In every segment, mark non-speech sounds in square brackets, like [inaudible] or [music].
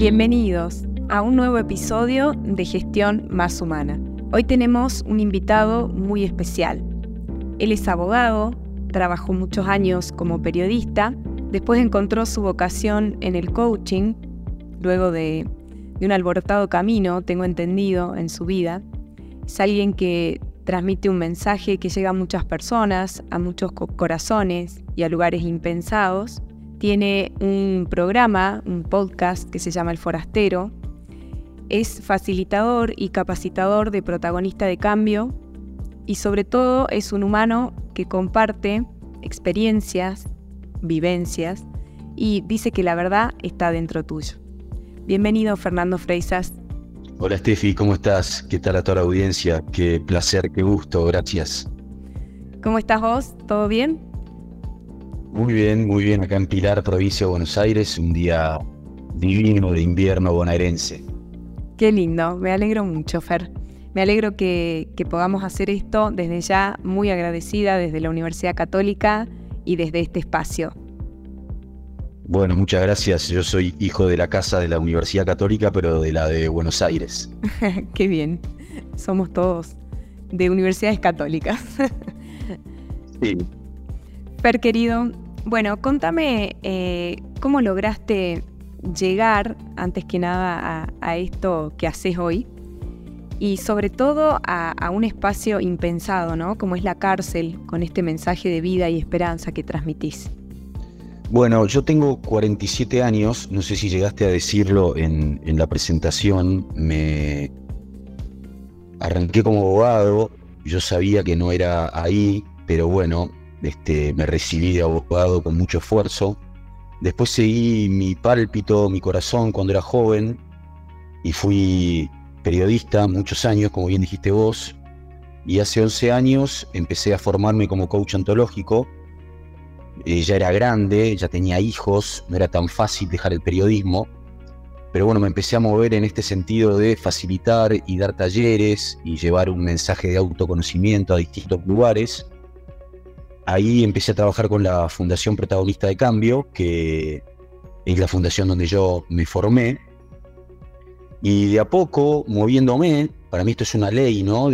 Bienvenidos a un nuevo episodio de Gestión Más Humana. Hoy tenemos un invitado muy especial. Él es abogado, trabajó muchos años como periodista, después encontró su vocación en el coaching, luego de, un alborotado camino, tengo entendido, en su vida. Es alguien que transmite un mensaje que llega a muchas personas, a muchos corazones y a lugares impensados tiene un programa, un podcast que se llama El Forastero. Es facilitador y capacitador de protagonista de cambio y sobre todo es un humano que comparte experiencias, vivencias y dice que la verdad está dentro tuyo. Bienvenido Fernando Freisas. Hola Steffi, ¿cómo estás? ¿Qué tal a toda la audiencia? Qué placer, qué gusto, gracias. ¿Cómo estás vos? ¿Todo bien? Muy bien, muy bien, acá en Pilar, provincia de Buenos Aires, un día divino de invierno bonaerense. Qué lindo, me alegro mucho, Fer. Me alegro que, que podamos hacer esto desde ya, muy agradecida desde la Universidad Católica y desde este espacio. Bueno, muchas gracias. Yo soy hijo de la casa de la Universidad Católica, pero de la de Buenos Aires. [laughs] Qué bien. Somos todos de universidades católicas. sí, Per querido, bueno, contame eh, cómo lograste llegar, antes que nada, a, esto que haces hoy y sobre todo a, un espacio impensado, ¿no? Como es la cárcel, con este mensaje de vida y esperanza que transmitís. Bueno, yo tengo 47 años, no sé si llegaste a decirlo en, en la presentación, me arranqué como abogado, yo sabía que no era ahí, pero bueno, este, me recibí de abogado con mucho esfuerzo. Después seguí mi pálpito, mi corazón cuando era joven y fui periodista muchos años, como bien dijiste vos. Y hace 11 años empecé a formarme como coach ontológico. Eh, ya era grande, ya tenía hijos, no era tan fácil dejar el periodismo. Pero bueno, me empecé a mover en este sentido de facilitar y dar talleres y llevar un mensaje de autoconocimiento a distintos lugares ahí empecé a trabajar con la Fundación Protagonista de Cambio, que es la fundación donde yo me formé. Y de a poco, moviéndome, para mí esto es una ley, ¿no?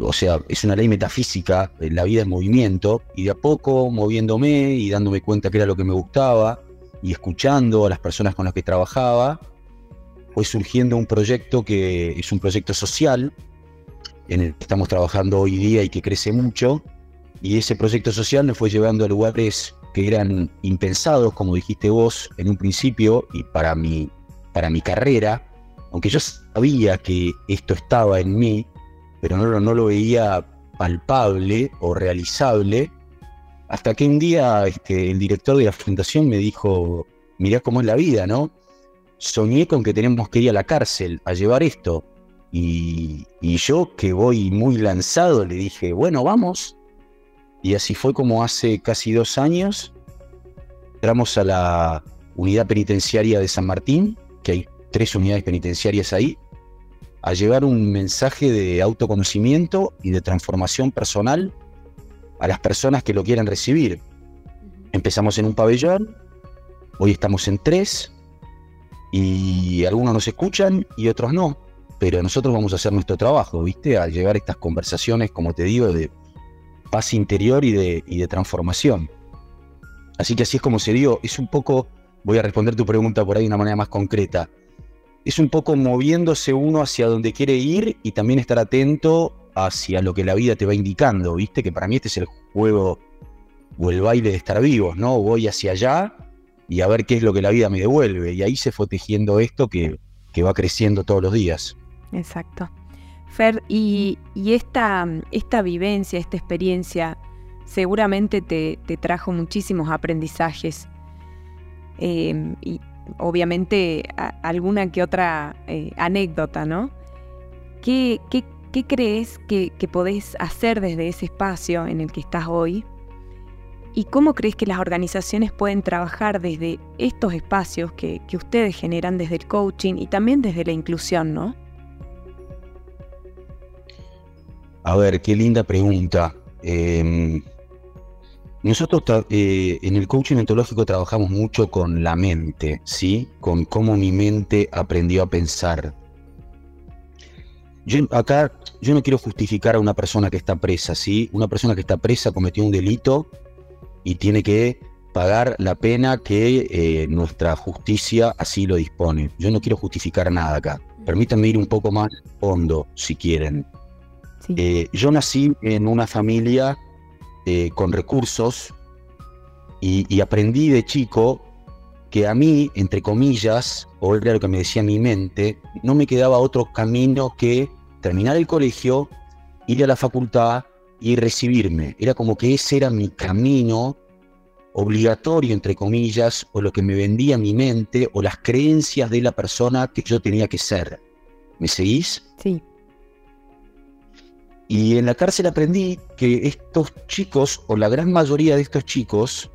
O sea, es una ley metafísica, la vida en movimiento, y de a poco, moviéndome y dándome cuenta que era lo que me gustaba, y escuchando a las personas con las que trabajaba, fue surgiendo un proyecto que es un proyecto social, en el que estamos trabajando hoy día y que crece mucho, y ese proyecto social nos fue llevando a lugares que eran impensados, como dijiste vos en un principio, y para mi, para mi carrera, aunque yo sabía que esto estaba en mí, pero no, no lo veía palpable o realizable, hasta que un día este, el director de la fundación me dijo, mirá cómo es la vida, ¿no? Soñé con que tenemos que ir a la cárcel a llevar esto. Y, y yo, que voy muy lanzado, le dije, bueno, vamos. Y así fue como hace casi dos años entramos a la unidad penitenciaria de San Martín, que hay tres unidades penitenciarias ahí, a llevar un mensaje de autoconocimiento y de transformación personal a las personas que lo quieran recibir. Empezamos en un pabellón, hoy estamos en tres, y algunos nos escuchan y otros no, pero nosotros vamos a hacer nuestro trabajo, ¿viste? A llevar estas conversaciones, como te digo, de paz interior y de, transformación. Así que así es como se dio. Es un poco, voy a responder tu pregunta por ahí de una manera más concreta. Es un poco moviéndose uno hacia donde quiere ir y también estar atento hacia lo que la vida te va indicando, ¿viste? Que para mí este es el juego o el baile de estar vivos, ¿no? Voy hacia allá y a ver qué es lo que la vida me devuelve. Y ahí se fue tejiendo esto que va creciendo todos los días. Exacto. Fer, y, esta, esta, vivencia, esta experiencia, seguramente te, trajo muchísimos aprendizajes. Em, y obviamente alguna que otra eh, anécdota, ¿no? ¿Qué, crees que, podés hacer desde ese espacio en el que estás hoy? ¿Y cómo crees que las organizaciones pueden trabajar desde estos espacios que, que ustedes generan desde el coaching y también desde la inclusión, ¿no? A ver, qué linda pregunta. Em, Nosotros eh, en el coaching ontológico trabajamos mucho con la mente, ¿sí? Con cómo mi mente aprendió a pensar. Yo acá yo no quiero justificar a una persona que está presa, ¿sí? Una persona que está presa cometió un delito y tiene que pagar la pena que eh, nuestra justicia así lo dispone. Yo no quiero justificar nada acá. Permítanme ir un poco más hondo, si quieren. Eh, yo nací en una familia eh, con recursos y, aprendí de chico que a mí, entre comillas, o era lo que me decía mi mente, no me quedaba otro camino que terminar el colegio, ir a la facultad y recibirme. Era como que ese era mi camino obligatorio, entre comillas, o lo que me vendía mi mente, o las creencias de la persona que yo tenía que ser. ¿Me seguís? Sí. Y en la cárcel aprendí que estos chicos, o la gran mayoría de estos chicos,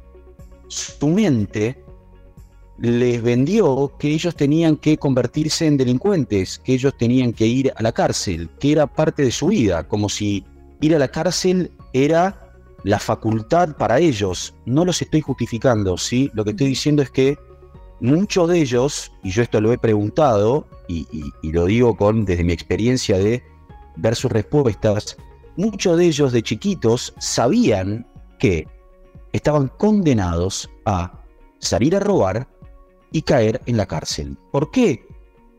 su mente les vendió que ellos tenían que convertirse en delincuentes, que ellos tenían que ir a la cárcel, que era parte de su vida, como si ir a la cárcel era la facultad para ellos. No los estoy justificando, ¿sí? Lo que estoy diciendo es que muchos de ellos, y yo esto lo he preguntado, y, lo digo con desde mi experiencia de ver sus respuestas, muchos de ellos de chiquitos sabían que estaban condenados a salir a robar y caer en la cárcel. ¿Por qué?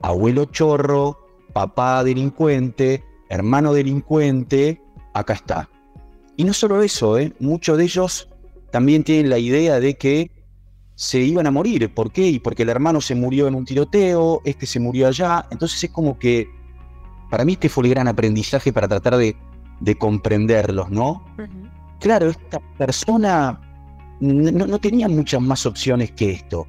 Abuelo chorro, papá delincuente, hermano delincuente, acá está. Y no solo eso, ¿eh? muchos de ellos también tienen la idea de que se iban a morir. ¿Por qué? Y porque el hermano se murió en un tiroteo, este se murió allá. Entonces es como que, para mí este fue el gran aprendizaje para tratar de, comprenderlos, ¿no? Claro, esta persona no, tenía muchas más opciones que esto.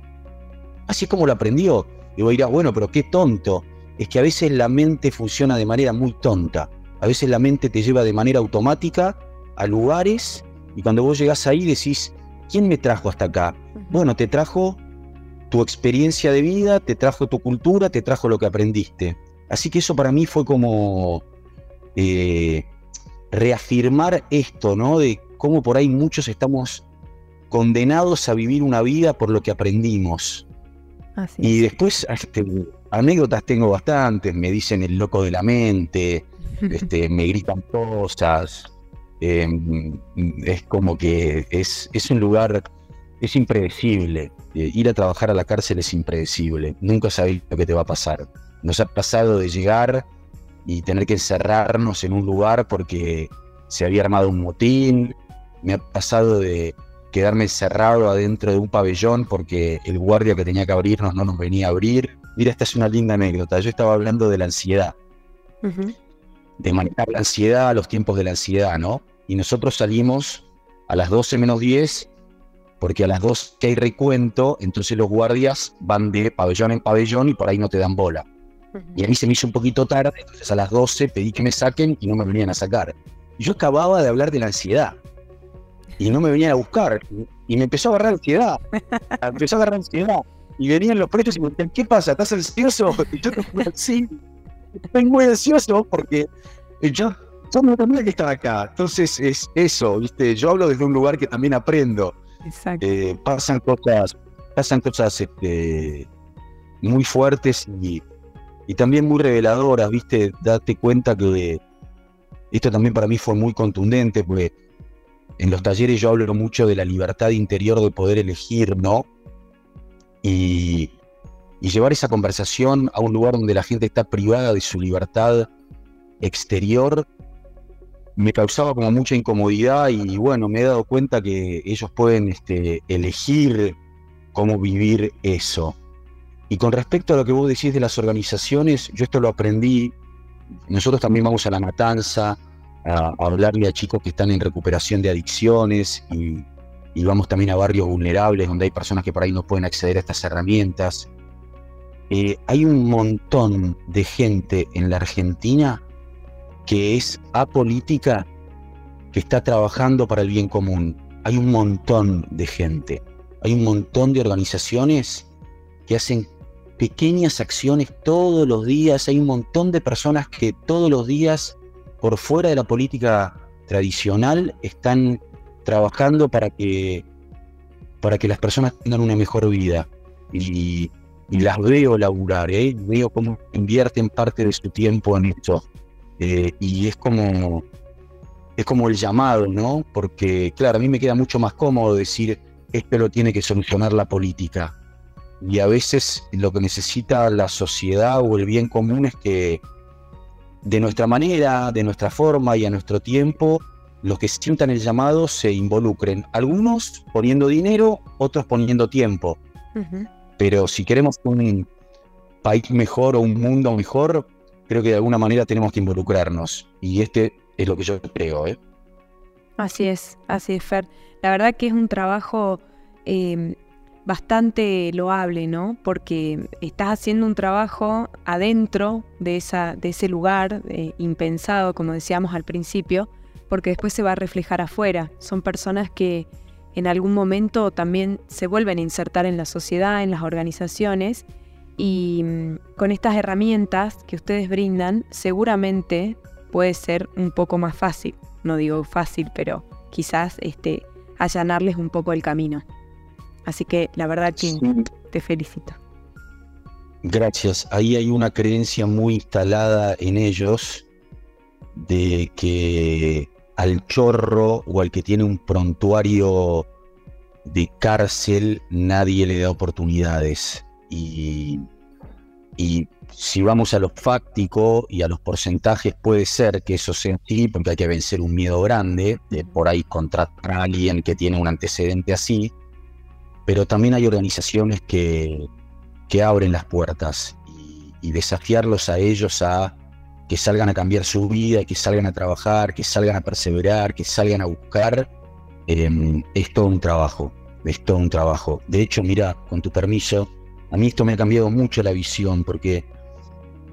Así es como lo aprendió. Y vos dirás, bueno, pero qué tonto. Es que a veces la mente funciona de manera muy tonta. A veces la mente te lleva de manera automática a lugares y cuando vos llegás ahí decís, ¿quién me trajo hasta acá? Bueno, te trajo tu experiencia de vida, te trajo tu cultura, te trajo lo que aprendiste. Así que eso para mí fue como eh, reafirmar esto, ¿no? De cómo por ahí muchos estamos condenados a vivir una vida por lo que aprendimos. y después este, anécdotas tengo bastantes, me dicen el loco de la mente, [laughs] este, me gritan cosas, Em, es como que es, es un lugar, es impredecible. Eh, ir a trabajar a la cárcel es impredecible. Nunca sabes lo que te va a pasar. Nos ha pasado de llegar y tener que encerrarnos en un lugar porque se había armado un motín. Me ha pasado de quedarme encerrado adentro de un pabellón porque el guardia que tenía que abrirnos no nos venía a abrir. Mira, esta es una linda anécdota. Yo estaba hablando de la ansiedad. De manejar la ansiedad, los tiempos de la ansiedad, ¿no? y nosotros salimos a las 12 menos 10, porque a las 2 que hay recuento, entonces los guardias van de pabellón en pabellón y por ahí no te dan bola. Y a mí se me hizo un poquito tarde, entonces a las 12 pedí que me saquen y no me venían a sacar. Y yo acababa de hablar de la ansiedad y no me venían a buscar. Y me empezó a agarrar ansiedad. Me empezó a agarrar ansiedad. Y venían los presos y me decían, ¿qué pasa? ¿Estás ansioso? Y yo, sí, estoy muy ansioso porque yo somos también que estaba acá. Entonces es eso, ¿viste? Yo hablo desde un lugar que también aprendo. Exacto. Eh, pasan cosas, pasan cosas este, muy fuertes y, también muy reveladoras, ¿viste? Date cuenta que esto también para mí fue muy contundente, porque en los talleres yo hablo mucho de la libertad interior de poder elegir, ¿no? Y, y llevar esa conversación a un lugar donde la gente está privada de su libertad exterior me causaba como mucha incomodidad y bueno, me he dado cuenta que ellos pueden este, elegir cómo vivir eso. Y con respecto a lo que vos decís de las organizaciones, yo esto lo aprendí. Nosotros también vamos a la matanza a, hablarle a chicos que están en recuperación de adicciones y, vamos también a barrios vulnerables donde hay personas que por ahí no pueden acceder a estas herramientas. Eh, hay un montón de gente en la Argentina que es apolítica, que está trabajando para el bien común. Hay un montón de gente, hay un montón de organizaciones que hacen pequeñas acciones todos los días, hay un montón de personas que todos los días, por fuera de la política tradicional, están trabajando para que, para que las personas tengan una mejor vida. Y, las veo laburar, ¿eh? veo cómo invierten parte de su tiempo en esto. Eh, y es como, es como el llamado, ¿no? Porque, claro, a mí me queda mucho más cómodo decir, esto lo tiene que solucionar la política. Y a veces lo que necesita la sociedad o el bien común es que de nuestra manera, de nuestra forma y a nuestro tiempo, los que sientan el llamado se involucren. Algunos poniendo dinero, otros poniendo tiempo. Pero si queremos un país mejor o un mundo mejor, creo que de alguna manera tenemos que involucrarnos. Y este es lo que yo creo. ¿eh? Así es, así es, Fer. La verdad que es un trabajo em, bastante loable, ¿no? Porque estás haciendo un trabajo adentro de, esa, de ese lugar eh, impensado, como decíamos al principio, porque después se va a reflejar afuera. Son personas que en algún momento también se vuelven a insertar en la sociedad, en las organizaciones, y mm, con estas herramientas que ustedes brindan, seguramente puede ser un poco más fácil. No digo fácil, pero quizás este, allanarles un poco el camino. Así que la verdad que te felicito. Gracias. Ahí hay una creencia muy instalada en ellos de que al chorro o al que tiene un prontuario de cárcel nadie le da oportunidades. Y, y si vamos a lo fáctico y a los porcentajes, puede ser que eso sea así, porque hay que vencer un miedo grande, de por ahí contratar a alguien que tiene un antecedente así, pero también hay organizaciones que, que abren las puertas y, desafiarlos a ellos a que salgan a cambiar su vida, que salgan a trabajar, que salgan a perseverar, que salgan a buscar, em, es todo un trabajo, es todo un trabajo. De hecho, mira, con tu permiso, a mí esto me ha cambiado mucho la visión, porque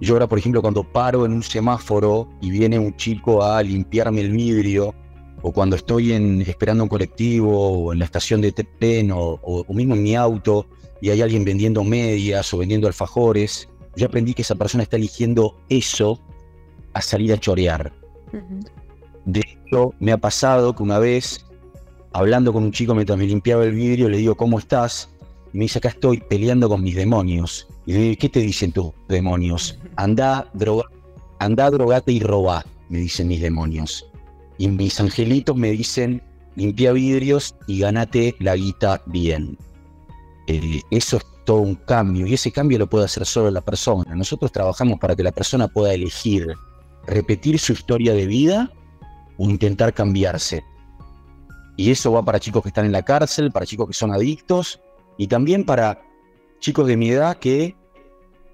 yo ahora, por ejemplo, cuando paro en un semáforo y viene un chico a limpiarme el vidrio, o cuando estoy en, esperando un colectivo o en la estación de tren o, mismo en mi auto y hay alguien vendiendo medias o vendiendo alfajores, yo aprendí que esa persona está eligiendo eso a salir a chorear. De hecho, me ha pasado que una vez, hablando con un chico mientras me limpiaba el vidrio, le digo, ¿cómo estás? Y me dice, acá estoy peleando con mis demonios. Y le digo, ¿qué te dicen tus demonios? Anda, droga, anda, drogate y roba, me dicen mis demonios. Y mis angelitos me dicen, limpia vidrios y gánate la guita bien. Eh, eso es todo un cambio y ese cambio lo puede hacer solo la persona. Nosotros trabajamos para que la persona pueda elegir repetir su historia de vida o intentar cambiarse. Y eso va para chicos que están en la cárcel, para chicos que son adictos y también para chicos de mi edad que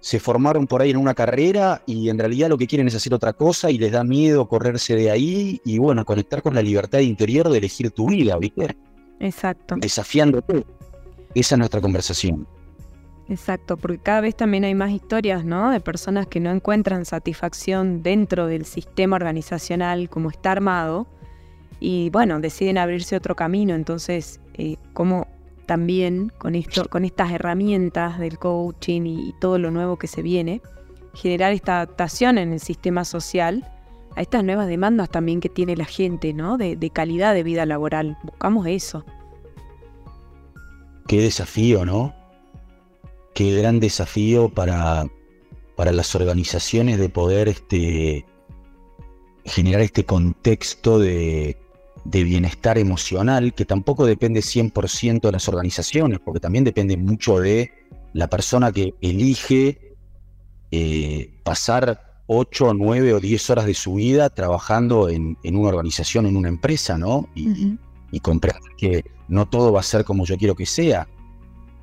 se formaron por ahí en una carrera y en realidad lo que quieren es hacer otra cosa y les da miedo correrse de ahí y bueno, conectar con la libertad interior de elegir tu vida, ¿viste? Exacto. Desafiándote. Esa es nuestra conversación. Exacto, porque cada vez también hay más historias, ¿no? De personas que no encuentran satisfacción dentro del sistema organizacional como está armado y bueno, deciden abrirse otro camino. Entonces, eh, ¿cómo también con, esto, con estas herramientas del coaching y, todo lo nuevo que se viene, generar esta adaptación en el sistema social a estas nuevas demandas también que tiene la gente, ¿no? De, calidad de vida laboral. Buscamos eso. Qué desafío, ¿no? Qué gran desafío para, para las organizaciones de poder este, generar este contexto de, de bienestar emocional, que tampoco depende 100% de las organizaciones, porque también depende mucho de la persona que elige eh, pasar 8, 9 o 10 horas de su vida trabajando en, una organización, en una empresa, ¿no? Y, comprender que no todo va a ser como yo quiero que sea.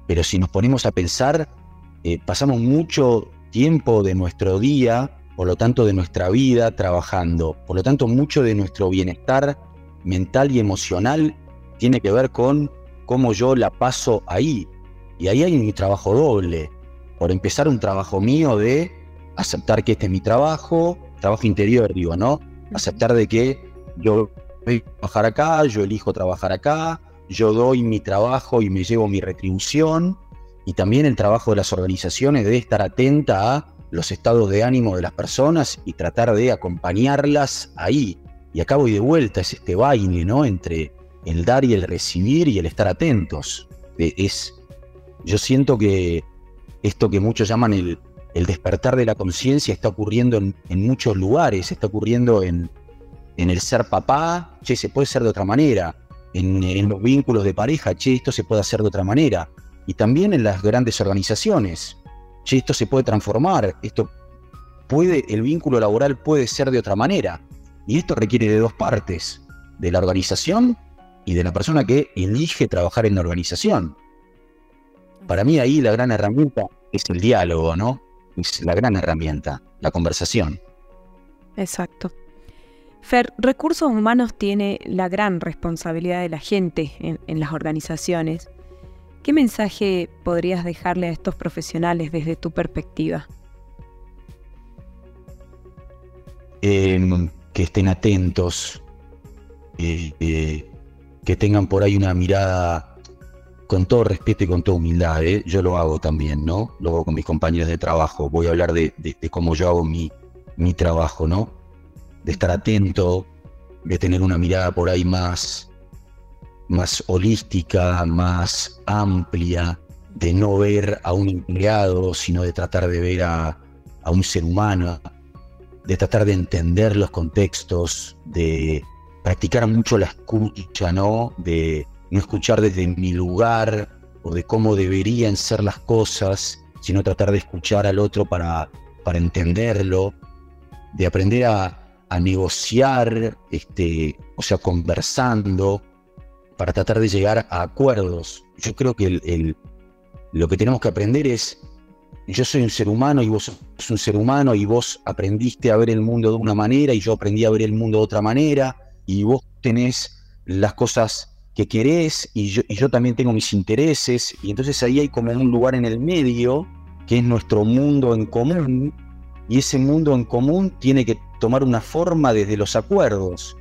Pero si nos ponemos a pensar, eh, pasamos mucho tiempo de nuestro día, por lo tanto de nuestra vida, trabajando. Por lo tanto, mucho de nuestro bienestar mental y emocional tiene que ver con cómo yo la paso ahí. Y ahí hay mi trabajo doble. Por empezar, un trabajo mío de aceptar que este es mi trabajo, trabajo interior, digo, ¿no? Aceptar de que yo voy a trabajar acá, yo elijo trabajar acá, yo doy mi trabajo y me llevo mi retribución. Y también el trabajo de las organizaciones de estar atenta a los estados de ánimo de las personas y tratar de acompañarlas ahí, y acá voy de vuelta, es este baile, ¿no? Entre el dar y el recibir y el estar atentos. E, es, yo siento que esto que muchos llaman el, despertar de la conciencia está ocurriendo en, muchos lugares, está ocurriendo en, en, el ser papá, che, se puede ser de otra manera, en, en, los vínculos de pareja, che, esto se puede hacer de otra manera, y también en las grandes organizaciones, che, esto se puede transformar, esto puede, el vínculo laboral puede ser de otra manera, y esto requiere de dos partes, de la organización y de la persona que elige trabajar en la organización. Para mí ahí la gran herramienta es el diálogo, ¿no? Es la gran herramienta, la conversación. Exacto. Fer, Recursos Humanos tiene la gran responsabilidad de la gente en, las organizaciones. ¿Qué mensaje podrías dejarle a estos profesionales desde tu perspectiva? Em, que estén atentos, eh, eh, que tengan por ahí una mirada con todo respeto y con toda humildad, ¿eh? yo lo hago también, ¿no? Lo hago con mis compañeros de trabajo. Voy a hablar de, cómo yo hago mi, mi trabajo, ¿no? De estar atento, de tener una mirada por ahí más, más holística, más amplia, de no ver a un empleado, sino de tratar de ver a, a un ser humano, de tratar de entender los contextos, de practicar mucho la escucha, ¿no? De no escuchar desde mi lugar o de cómo deberían ser las cosas, sino tratar de escuchar al otro para, para entenderlo, de aprender a, negociar, este, o sea, conversando, para tratar de llegar a acuerdos. Yo creo que el, lo que tenemos que aprender es, yo soy un ser humano y vos sos un ser humano y vos aprendiste a ver el mundo de una manera y yo aprendí a ver el mundo de otra manera y vos tenés las cosas que querés y yo, y yo también tengo mis intereses y entonces ahí hay como un lugar en el medio que es nuestro mundo en común y ese mundo en común tiene que tomar una forma desde los acuerdos,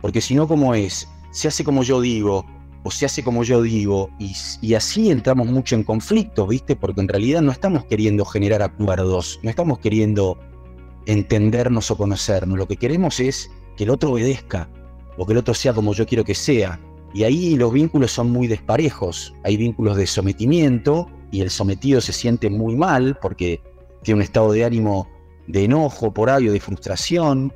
porque si no, ¿cómo es? Se hace como yo digo o se hace como yo digo y, así entramos mucho en conflicto, ¿viste? Porque en realidad no estamos queriendo generar acuerdos, no estamos queriendo entendernos o conocernos, lo que queremos es que el otro obedezca o que el otro sea como yo quiero que sea y ahí los vínculos son muy desparejos. Hay vínculos de sometimiento y el sometido se siente muy mal porque tiene un estado de ánimo de enojo por ahí o de frustración.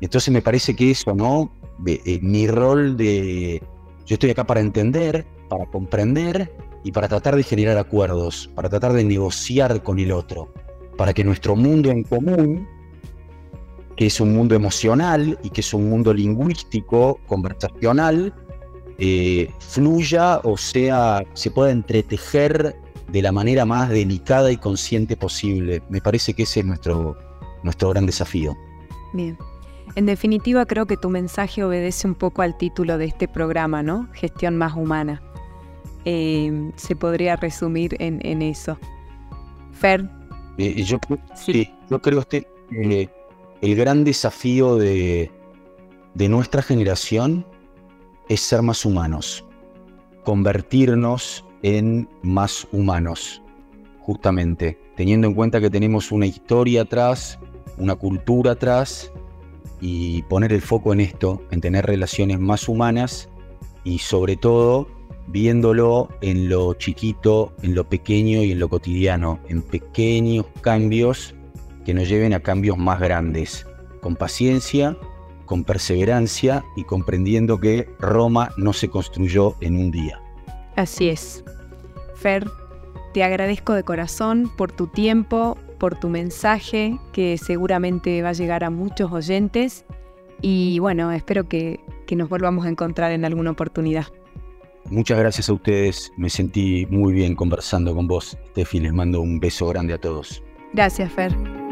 Entonces me parece que eso, ¿no? Eh, mi rol de... Yo estoy acá para entender, para comprender y para tratar de generar acuerdos, para tratar de negociar con el otro, para que nuestro mundo en común, que es un mundo emocional y que es un mundo lingüístico, conversacional, eh, fluya o sea, se pueda entretejer de la manera más delicada y consciente posible. Me parece que ese es nuestro, nuestro gran desafío. Bien. En definitiva, creo que tu mensaje obedece un poco al título de este programa, ¿no? Gestión más humana. Eh, se podría resumir en, eso. Fer. Eh, yo, sí. yo creo que el gran desafío de, de nuestra generación es ser más humanos, convertirnos en más humanos, justamente, teniendo en cuenta que tenemos una historia atrás, una cultura atrás, y poner el foco en esto, en tener relaciones más humanas y sobre todo viéndolo en lo chiquito, en lo pequeño y en lo cotidiano, en pequeños cambios que nos lleven a cambios más grandes, con paciencia con perseverancia y comprendiendo que Roma no se construyó en un día. Así es. Fer, te agradezco de corazón por tu tiempo, por tu mensaje, que seguramente va a llegar a muchos oyentes. Y bueno, espero que, nos volvamos a encontrar en alguna oportunidad. Muchas gracias a ustedes. Me sentí muy bien conversando con vos, Steffi. Les mando un beso grande a todos. Gracias, Fer.